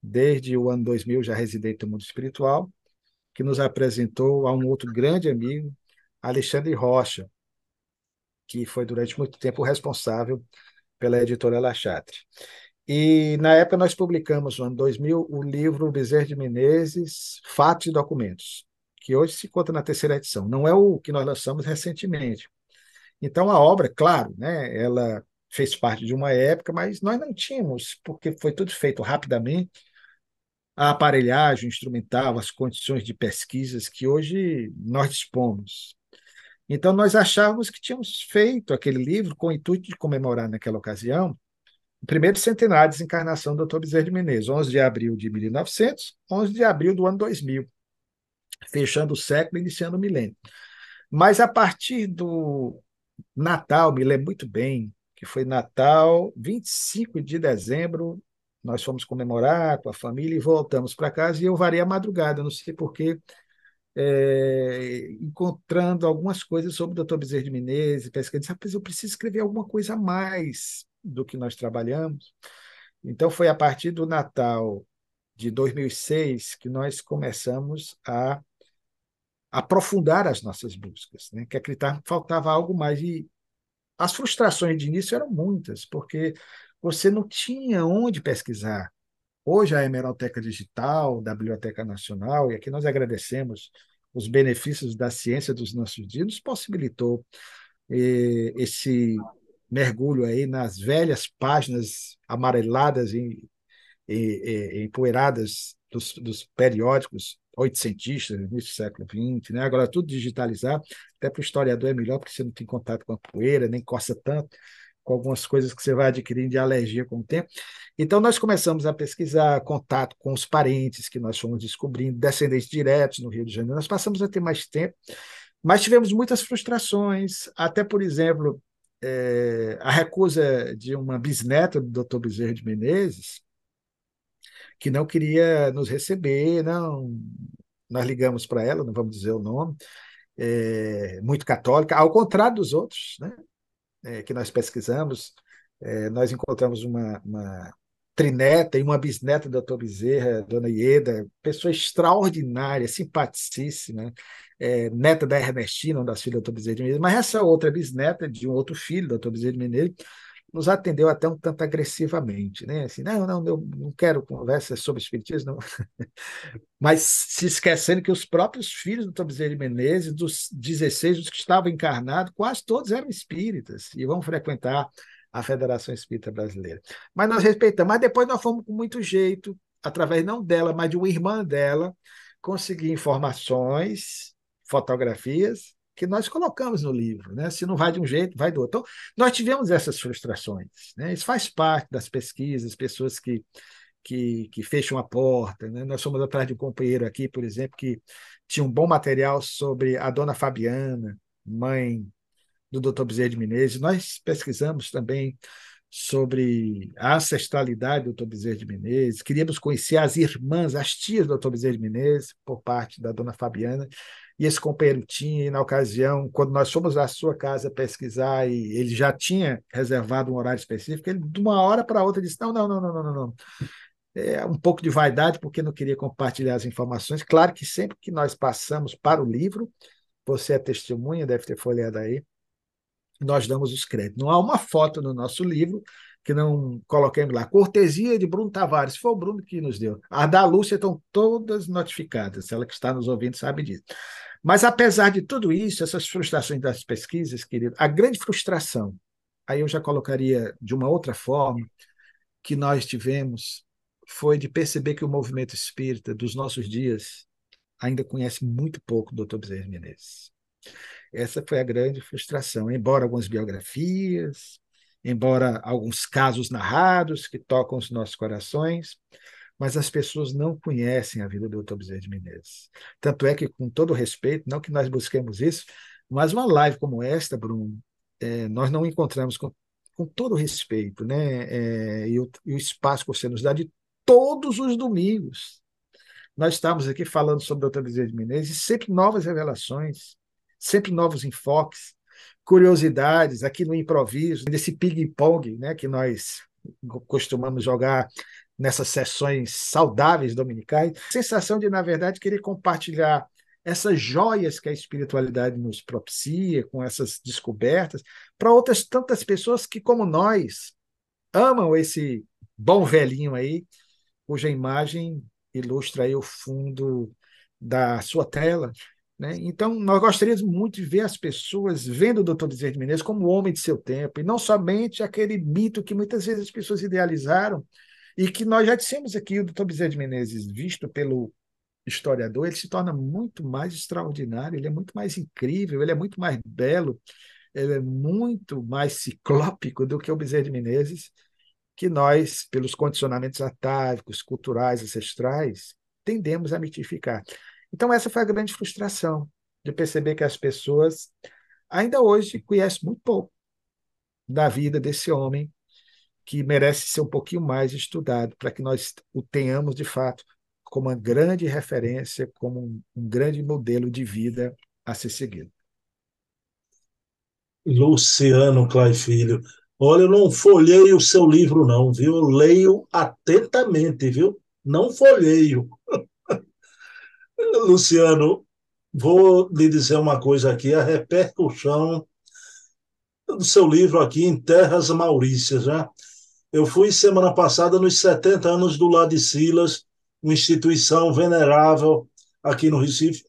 desde o ano 2000 já residente no mundo espiritual, que nos apresentou a um outro grande amigo, Alexandre Rocha, que foi durante muito tempo responsável pela editora La Chatre. E na época nós publicamos, no ano 2000, o livro Bezerra de Menezes, Fatos e Documentos, que hoje se conta na terceira edição. Não é o que nós lançamos recentemente. Então a obra, claro, né, ela fez parte de uma época, mas nós não tínhamos, porque foi tudo feito rapidamente, a aparelhagem instrumental, as condições de pesquisas que hoje nós dispomos. Então, nós achávamos que tínhamos feito aquele livro com o intuito de comemorar, naquela ocasião, o primeiro centenário de desencarnação do Dr. Bezerra de Menezes, 11 de abril de 1900, 11 de abril do ano 2000, fechando o século, iniciando o milênio. Mas a partir do Natal, me lembro muito bem, que foi Natal, 25 de dezembro, nós fomos comemorar com a família e voltamos para casa e eu varei a madrugada, não sei porquê, é, encontrando algumas coisas sobre o Dr. Bezerra de Menezes, pesquisando, rapaz, eu preciso escrever alguma coisa a mais do que nós trabalhamos. Então, foi a partir do Natal de 2006 que nós começamos a aprofundar as nossas buscas, né? que acreditar faltava algo mais. E as frustrações de início eram muitas, porque você não tinha onde pesquisar. Hoje a Hemeroteca Digital, da Biblioteca Nacional, e aqui nós agradecemos os benefícios da ciência dos nossos dias, nos possibilitou eh, esse mergulho aí nas velhas páginas amareladas e, e, empoeiradas dos, dos periódicos oitocentistas, início do século XX, né? agora tudo digitalizado, até para o historiador é melhor, porque você não tem contato com a poeira, nem coça tanto, com algumas coisas que você vai adquirindo de alergia com o tempo. Então, nós começamos a pesquisar contato com os parentes que nós fomos descobrindo, descendentes diretos no Rio de Janeiro. Nós passamos a ter mais tempo, mas tivemos muitas frustrações, até, por exemplo, é, a recusa de uma bisneta do Dr. Bezerra de Menezes, que não queria nos receber, não. Nós ligamos para ela, não vamos dizer o nome, é, muito católica, ao contrário dos outros, né? É, que nós pesquisamos, é, nós encontramos uma, uma, trineta e uma bisneta da doutor Bezerra, dona Ieda, pessoa extraordinária, simpaticíssima, é, neta da Ernestina, uma das filhas do doutor Bezerra de Menezes, mas essa outra bisneta de um outro filho do doutor Bezerra de Menezes, nos atendeu até um tanto agressivamente, né? Assim, não, não, eu não quero conversa sobre espiritismo. [LAUGHS] Mas se esquecendo que os próprios filhos do Bezerra de Menezes, dos 16 dos que estavam encarnados, quase todos eram espíritas e vão frequentar a Federação Espírita Brasileira. Mas nós respeitamos. Mas depois nós fomos com muito jeito, através não dela, mas de uma irmã dela, conseguir informações, fotografias que nós colocamos no livro. Né? Se não vai de um jeito, vai do outro. Então, nós tivemos essas frustrações. Né? Isso faz parte das pesquisas, pessoas que, que, que fecham a porta. Né? Nós fomos atrás de um companheiro aqui, por exemplo, que tinha um bom material sobre a dona Fabiana, mãe do Dr. Bezerra de Menezes. Nós pesquisamos também sobre a ancestralidade do Dr. Bezerra de Menezes, queríamos conhecer as irmãs, as tias do Dr. Bezerra de Menezes, por parte da dona Fabiana, e esse companheiro tinha, e na ocasião, quando nós fomos à sua casa pesquisar, e ele já tinha reservado um horário específico, ele, de uma hora para outra, disse: não, não, não, não, não, não. É um pouco de vaidade, porque não queria compartilhar as informações. Claro que sempre que nós passamos para o livro, você é testemunha, deve ter folheado aí, nós damos os créditos. Não há uma foto no nosso livro que não coloquemos lá. Cortesia de Bruno Tavares, foi o Bruno que nos deu. As da Lúcia estão todas notificadas, ela que está nos ouvindo sabe disso. Mas, apesar de tudo isso, essas frustrações das pesquisas, querido, a grande frustração aí eu já colocaria de uma outra forma, que nós tivemos foi de perceber que o movimento espírita dos nossos dias ainda conhece muito pouco o Dr. Bezerra Menezes. Essa foi a grande frustração, embora algumas biografias, embora alguns casos narrados que tocam os nossos corações, mas as pessoas não conhecem a vida do Dr. Bezerra de Menezes. Tanto é que, com todo respeito, não que nós busquemos isso, mas uma live como esta, Bruno, é, nós não encontramos com, com todo respeito, né? É, e, o, e o espaço que você nos dá de todos os domingos. Nós estamos aqui falando sobre o Dr. Bezerra de Menezes, sempre novas revelações, sempre novos enfoques, curiosidades aqui no improviso, desse ping-pong né, que nós costumamos jogar nessas sessões saudáveis dominicais. Sensação de, na verdade, querer compartilhar essas joias que a espiritualidade nos propicia, com essas descobertas, para outras tantas pessoas que, como nós, amam esse bom velhinho aí, cuja imagem ilustra aí o fundo da sua tela. Né? Então, nós gostaríamos muito de ver as pessoas vendo o Dr. Bezerra de Menezes como homem de seu tempo, e não somente aquele mito que muitas vezes as pessoas idealizaram, e que nós já dissemos aqui, o Dr. Bezerra de Menezes, visto pelo historiador, ele se torna muito mais extraordinário, ele é muito mais incrível, ele é muito mais belo, ele é muito mais ciclópico do que o Bezerra de Menezes, que nós, pelos condicionamentos atávicos, culturais, ancestrais, tendemos a mitificar. Então, essa foi a grande frustração de perceber que as pessoas ainda hoje conhecem muito pouco da vida desse homem que merece ser um pouquinho mais estudado para que nós o tenhamos de fato como uma grande referência, como um, um grande modelo de vida a ser seguido. Luciano Clay Filho, olha, eu não folhei o seu livro não, viu? Eu leio atentamente, viu? Não folheio. [LAUGHS] Luciano, vou lhe dizer uma coisa aqui, a repercussão do seu livro aqui em Terras Maurícias, né? Eu fui semana passada nos 70 anos do Lado de Silas, uma instituição venerável aqui no Recife,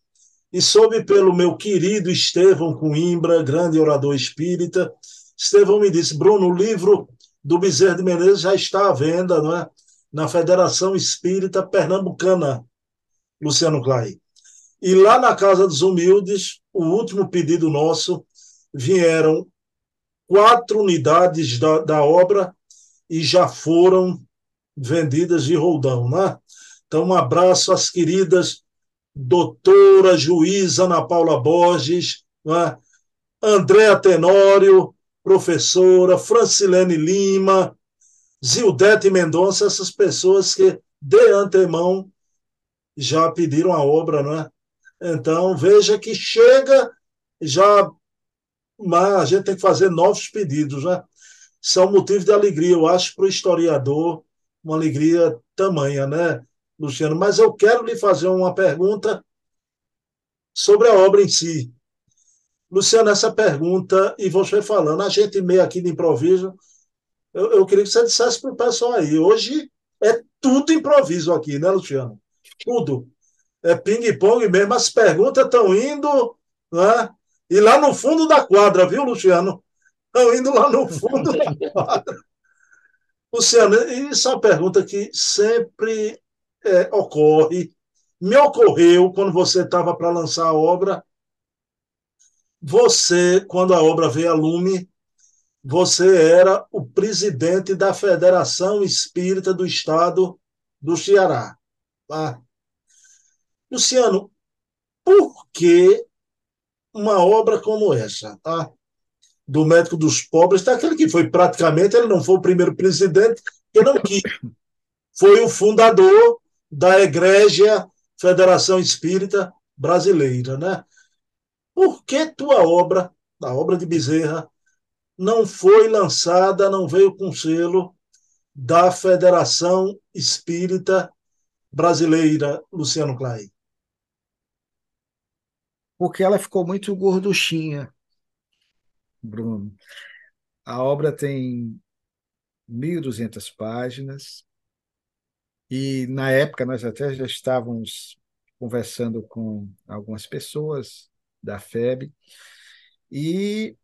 e soube pelo meu querido Estevão Coimbra, grande orador espírita. Estevão me disse: Bruno, o livro do Bezerra de Menezes já está à venda não é? na Federação Espírita Pernambucana, Luciano Clay. E lá na Casa dos Humildes, o último pedido nosso, vieram quatro unidades da, da obra e já foram vendidas de roldão, né? Então, um abraço às queridas doutora juíza Ana Paula Borges, né? Andréa Tenório, professora, Francilene Lima, Zildete Mendonça, essas pessoas que, de antemão, já pediram a obra, não é? Então, veja que chega já, mas a gente tem que fazer novos pedidos, né? São motivos de alegria, eu acho, para o historiador, uma alegria tamanha, né, Luciano? Mas eu quero lhe fazer uma pergunta sobre a obra em si. Luciano, essa pergunta, e você falando, a gente meio aqui de improviso, eu, eu queria que você dissesse para o pessoal aí, hoje é tudo improviso aqui, né, Luciano? Tudo. É ping-pong mesmo, as perguntas estão indo, né? E lá no fundo da quadra, viu, Luciano? Estão indo lá no fundo da [LAUGHS] quadra. Luciano, isso é uma pergunta que sempre é, ocorre. Me ocorreu quando você estava para lançar a obra. Você, quando a obra veio a lume, você era o presidente da Federação Espírita do Estado do Ceará. Tá? Luciano, por que uma obra como essa, tá? Do médico dos pobres, daquele que foi praticamente, ele não foi o primeiro presidente, que não quis. Foi o fundador da Egrégia Federação Espírita Brasileira, né? Por que tua obra, a obra de Bezerra, não foi lançada, não veio com selo da Federação Espírita Brasileira, Luciano Clay? Porque ela ficou muito gorduchinha, Bruno. A obra tem 1.200 páginas, e na época nós até já estávamos conversando com algumas pessoas da FEB, e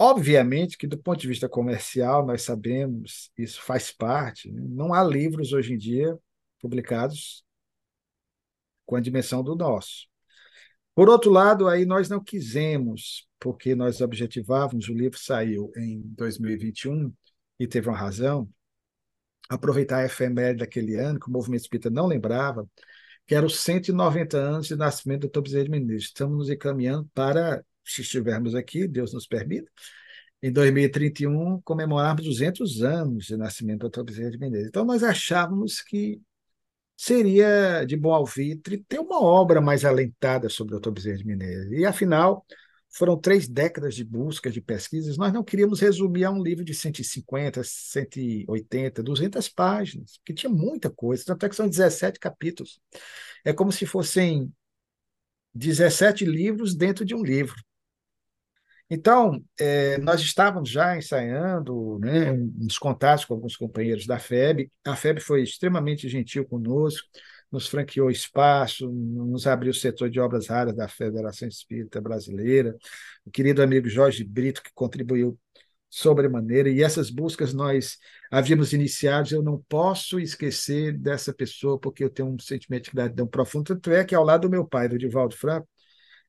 Obviamente que, do ponto de vista comercial, nós sabemos, isso faz parte. Né? Não há livros hoje em dia publicados com a dimensão do nosso. Por outro lado, aí nós não quisemos, porque nós objetivávamos, o livro saiu em 2021 e teve uma razão, aproveitar a efeméride daquele ano, que o movimento espírita não lembrava, que eram os 190 anos de nascimento do Dr. Bezerra de Menezes. Estamos nos encaminhando para se estivermos aqui, Deus nos permita, em 2031 comemorarmos 200 anos de nascimento do Dr. Bezerra de Menezes. Então, nós achávamos que seria de bom alvitre ter uma obra mais alentada sobre o Dr. Bezerra de Menezes. E, afinal, foram três décadas de busca, de pesquisas. Nós não queríamos resumir a um livro de 150, 180, 200 páginas, porque tinha muita coisa. Tanto é que são 17 capítulos. É como se fossem 17 livros dentro de um livro. Então, é, nós estávamos já ensaiando né, contatos com alguns companheiros da FEB. A FEB foi extremamente gentil conosco, nos franqueou espaço, nos abriu o setor de obras raras da Federação Espírita Brasileira. O querido amigo Jorge Brito, que contribuiu sobremaneira, e essas buscas nós havíamos iniciado. Eu não posso esquecer dessa pessoa, porque eu tenho um sentimento de gratidão profundo. Tanto é que, ao lado do meu pai, do Divaldo Franco,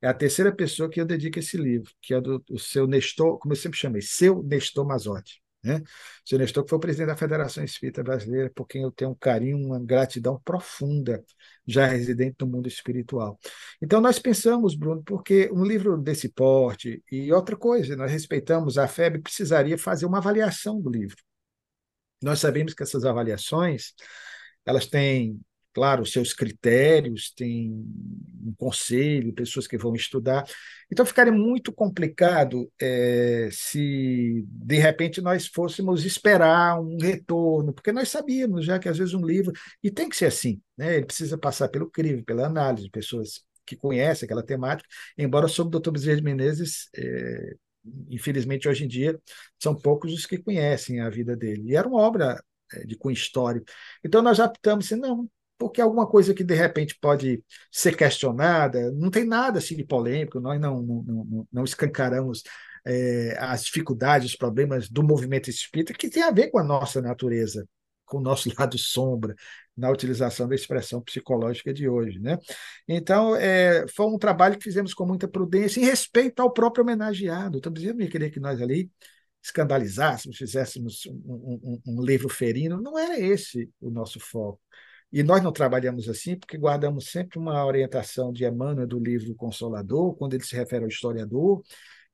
é a terceira pessoa que eu dedico esse livro, que é do, do seu Nestor, como eu sempre chamei, seu Nestor Mazotti. Né? Seu Nestor, que foi o presidente da Federação Espírita Brasileira, por quem eu tenho um carinho, uma gratidão profunda, já residente no mundo espiritual. Então, nós pensamos, Bruno, porque um livro desse porte, e outra coisa, nós respeitamos, a FEB precisaria fazer uma avaliação do livro. Nós sabemos que essas avaliações elas têm claro, seus critérios, tem um conselho, pessoas que vão estudar. Então, ficaria muito complicado é, se, de repente, nós fôssemos esperar um retorno, porque nós sabíamos já que, às vezes, um livro, e tem que ser assim, né? ele precisa passar pelo crivo, pela análise, pessoas que conhecem aquela temática, embora sobre o Dr. Bezerra de Menezes, é, infelizmente, hoje em dia, são poucos os que conhecem a vida dele. E era uma obra de cunho histórico. Então, nós optamos assim, não, porque alguma coisa que de repente pode ser questionada, não tem nada assim de polêmico, nós não, não, não, não escancaramos é, as dificuldades, os problemas do movimento espírita, que tem a ver com a nossa natureza, com o nosso [LAUGHS] lado sombra, na utilização da expressão psicológica de hoje. Né? Então, é, foi um trabalho que fizemos com muita prudência, em respeito ao próprio homenageado. Então, não queria que nós ali escandalizássemos, fizéssemos um, um, um livro ferino, não era esse o nosso foco. E nós não trabalhamos assim porque guardamos sempre uma orientação de Emmanuel do livro Consolador, quando ele se refere ao historiador,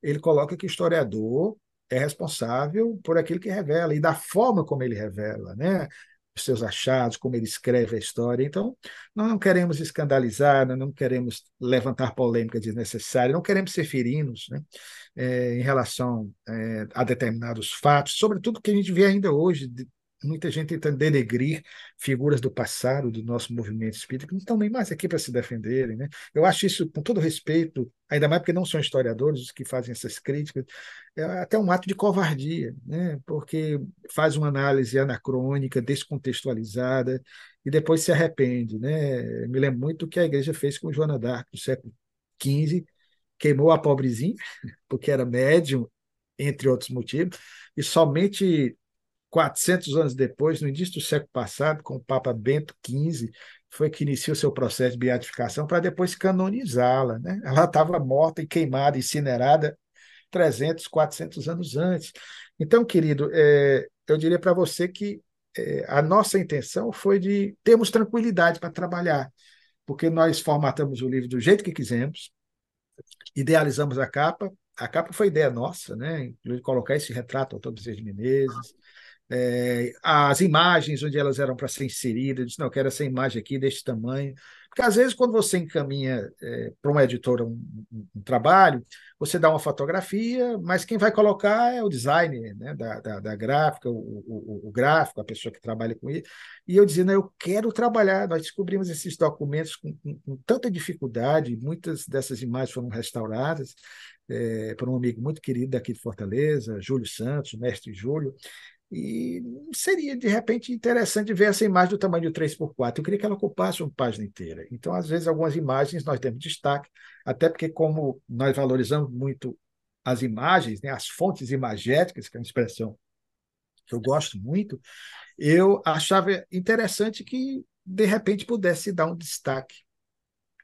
ele coloca que o historiador é responsável por aquilo que revela e da forma como ele revela, né? os seus achados, como ele escreve a história. Então, nós não queremos escandalizar, nós não queremos levantar polêmica desnecessária, não queremos ser ferinos né? É, em relação é, a determinados fatos, sobretudo que a gente vê ainda hoje, muita gente tentando denegrir figuras do passado do nosso movimento espírita que não estão nem mais aqui para se defenderem. Né? Eu acho isso, com todo respeito, ainda mais porque não são historiadores os que fazem essas críticas, é até um ato de covardia, né? porque faz uma análise anacrônica, descontextualizada, e depois se arrepende. Né? Me lembro muito do que a igreja fez com Joana d'Arc, no século XV, queimou a pobrezinha, [LAUGHS] porque era médium, entre outros motivos, e somente 400 anos depois, no início do século passado, com o Papa Bento XV, foi que iniciou seu processo de beatificação para depois canonizá-la. Né? Ela estava morta e queimada, incinerada 300, 400 anos antes. Então, querido, é, eu diria para você que é, a nossa intenção foi de termos tranquilidade para trabalhar, porque nós formatamos o livro do jeito que quisemos, idealizamos a capa, a capa foi ideia nossa, né? Inclusive colocar esse retrato ao Bezerra de Menezes, é, as imagens onde elas eram para ser inseridas, eu disse, não, eu quero essa imagem aqui deste tamanho. Porque às vezes, quando você encaminha é, para uma editora um, um, um, trabalho, você dá uma fotografia, mas quem vai colocar é o designer né, da, da, da gráfica, o, o, o, gráfico, a pessoa que trabalha com isso. E eu dizia, não, eu quero trabalhar. Nós descobrimos esses documentos com, com, com tanta dificuldade, muitas dessas imagens foram restauradas é, por um amigo muito querido daqui de Fortaleza, Júlio Santos, o mestre Júlio, e seria, de repente, interessante ver essa imagem do tamanho de 3x4. Eu queria que ela ocupasse uma página inteira. Então, às vezes, algumas imagens nós temos destaque, até porque, como nós valorizamos muito as imagens, né, as fontes imagéticas, que é uma expressão que eu gosto muito, eu achava interessante que, de repente, pudesse dar um destaque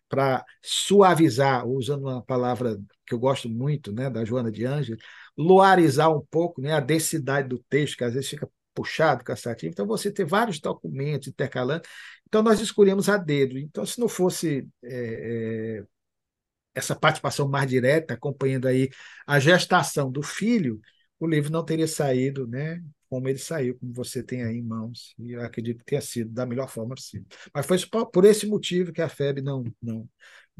para suavizar, usando uma palavra que eu gosto muito, né, da Joana de Ângeles, loarizar um pouco né, a densidade do texto, que às vezes fica puxado, cansativo. Então, você ter vários documentos intercalando. Então, nós escolhemos a dedo. Então, se não fosse é, é, essa participação mais direta, acompanhando aí a gestação do filho, o livro não teria saído, né? Como ele saiu, como você tem aí em mãos, e eu acredito que tenha sido da melhor forma possível. Mas foi por esse motivo que a FEB não, não,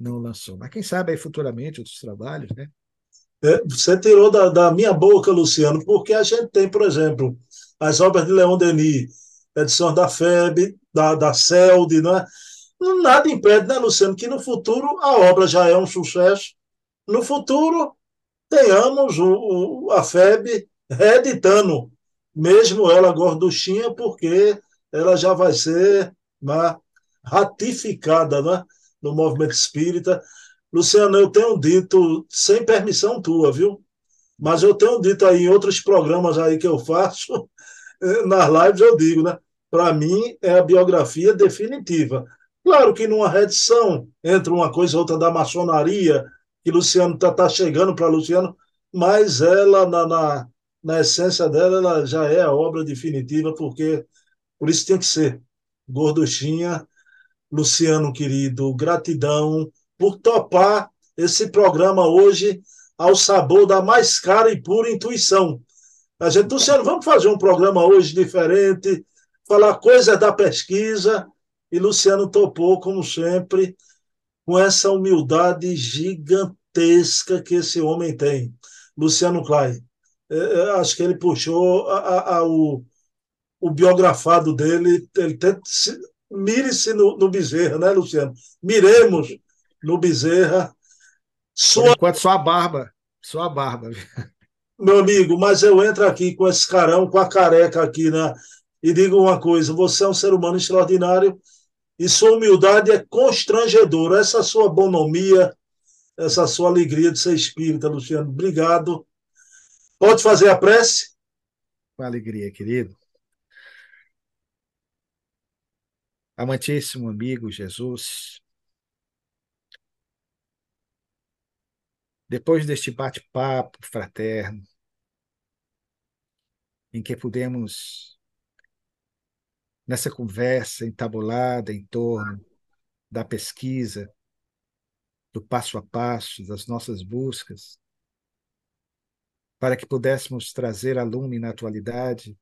não lançou. Mas quem sabe aí futuramente outros trabalhos, né? É, você tirou da, da, minha boca, Luciano, porque a gente tem, por exemplo, as obras de Leon Denis, edições da FEB, da, da CELD, né? nada impede, né, Luciano, que no futuro a obra já é um sucesso. No futuro, tenhamos o, o, a FEB reeditando, mesmo ela gorduchinha, porque ela já vai ser né, ratificada né, no movimento espírita. Luciano, eu tenho dito, sem permissão tua, viu? Mas eu tenho dito aí em outros programas aí que eu faço, [LAUGHS] nas lives eu digo, né? Para mim é a biografia definitiva. Claro que numa redição, entre uma coisa e outra da maçonaria, que Luciano está tá chegando para Luciano, mas ela, na, na, na essência dela, ela já é a obra definitiva, porque por isso tem que ser. Gorduchinha, Luciano querido, gratidão por topar esse programa hoje ao sabor da mais cara e pura intuição. A gente, Luciano, vamos fazer um programa hoje diferente, falar coisas da pesquisa, e Luciano topou, como sempre, com essa humildade gigantesca que esse homem tem. Luciano Klein. É, é, acho que ele puxou a, a, a, o, o biografado dele. Ele mire-se no, no Bezerra, né, Luciano? Miremos no Bezerra. Sua... Por enquanto, só a barba. Só a barba. Meu amigo, mas eu entro aqui com esse carão, com a careca aqui, né? E digo uma coisa: você é um ser humano extraordinário e sua humildade é constrangedora. Essa sua bonomia, essa sua alegria de ser espírita, Luciano. Obrigado. Pode fazer a prece? Com alegria, querido. Amantíssimo amigo Jesus, depois deste bate-papo fraterno, em que pudemos nessa conversa entabulada em torno da pesquisa, do passo a passo, das nossas buscas, para que pudéssemos trazer a lume na atualidade,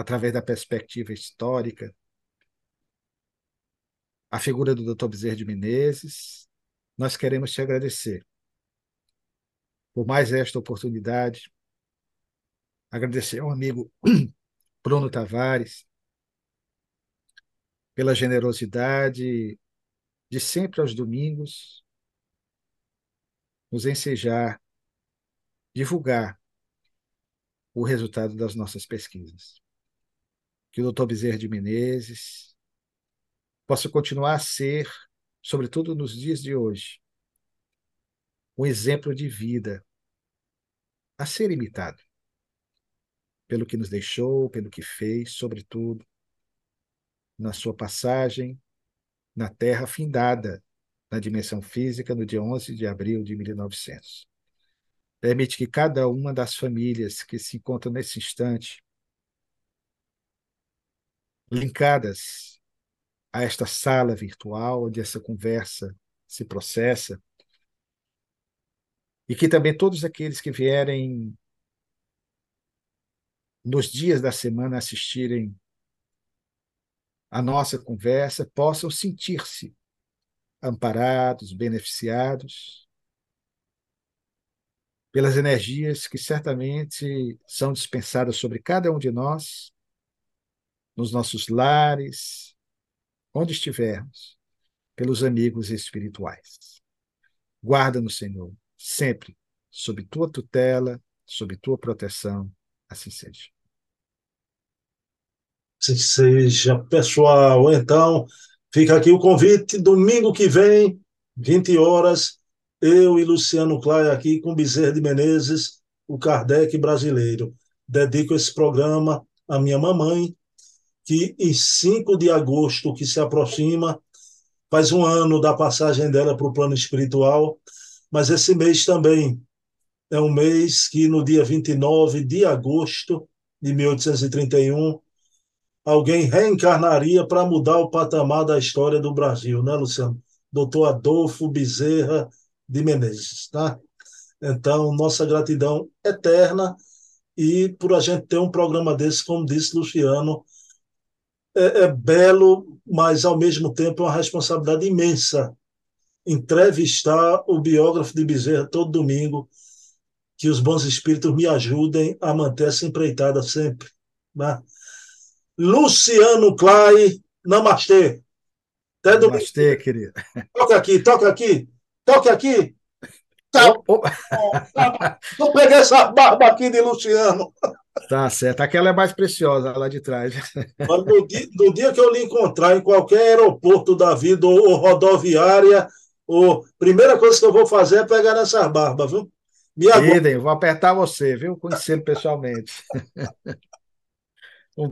através da perspectiva histórica, a figura do Dr. Bezerra de Menezes, nós queremos te agradecer por mais esta oportunidade, Agradecer ao amigo [CLEARS THROAT] Bruno Tavares pela generosidade de sempre aos domingos nos ensejar, divulgar o resultado das nossas pesquisas. Que o doutor Bezerra de Menezes possa continuar a ser, sobretudo nos dias de hoje, um exemplo de vida a ser imitado pelo que nos deixou, pelo que fez, sobretudo na sua passagem na Terra findada na dimensão física no dia 11 de abril de 1900. Permite que cada uma das famílias que se encontram nesse instante linkadas a esta sala virtual onde essa conversa se processa e que também todos aqueles que vierem nos dias da semana assistirem a nossa conversa possam sentir-se amparados, beneficiados pelas energias que certamente são dispensadas sobre cada um de nós, nos nossos lares, onde estivermos, pelos amigos espirituais. Guarda-nos, Senhor, sempre sob tua tutela, sob tua proteção Assim seja. Assim seja, pessoal. Então, fica aqui o convite. Domingo que vem, 20 horas, eu e Luciano Clay aqui com Bezerra de Menezes, o Kardec brasileiro. Dedico esse programa à minha mamãe, que em 5 de agosto, que se aproxima, faz um ano da passagem dela para o plano espiritual, mas esse mês também é um mês que no dia 29 de agosto de 1831, alguém reencarnaria para mudar o patamar da história do Brasil, né, Luciano? Doutor Adolfo Bezerra de Menezes, tá? Então, nossa gratidão eterna e por a gente ter um programa desse, como disse Luciano, é, é belo, mas ao mesmo tempo é uma responsabilidade imensa entrevistar o biógrafo de Bezerra todo domingo, que os bons espíritos me ajudem a manter essa empreitada sempre. Né? Luciano Clay, namastê. Até domingo. Namastê, querido. Toca aqui, toca aqui, toca aqui. Tá. Oh, oh. Vou pegar essa barba aqui de Luciano. Tá certo. Aquela é mais preciosa, lá de trás. No dia, no dia, que eu lhe encontrar em qualquer aeroporto da vida ou, ou rodoviária, ou, primeira coisa que eu vou fazer é pegar nessas barbas, viu? Me Idem, vou apertar você, viu? Conhecendo pessoalmente.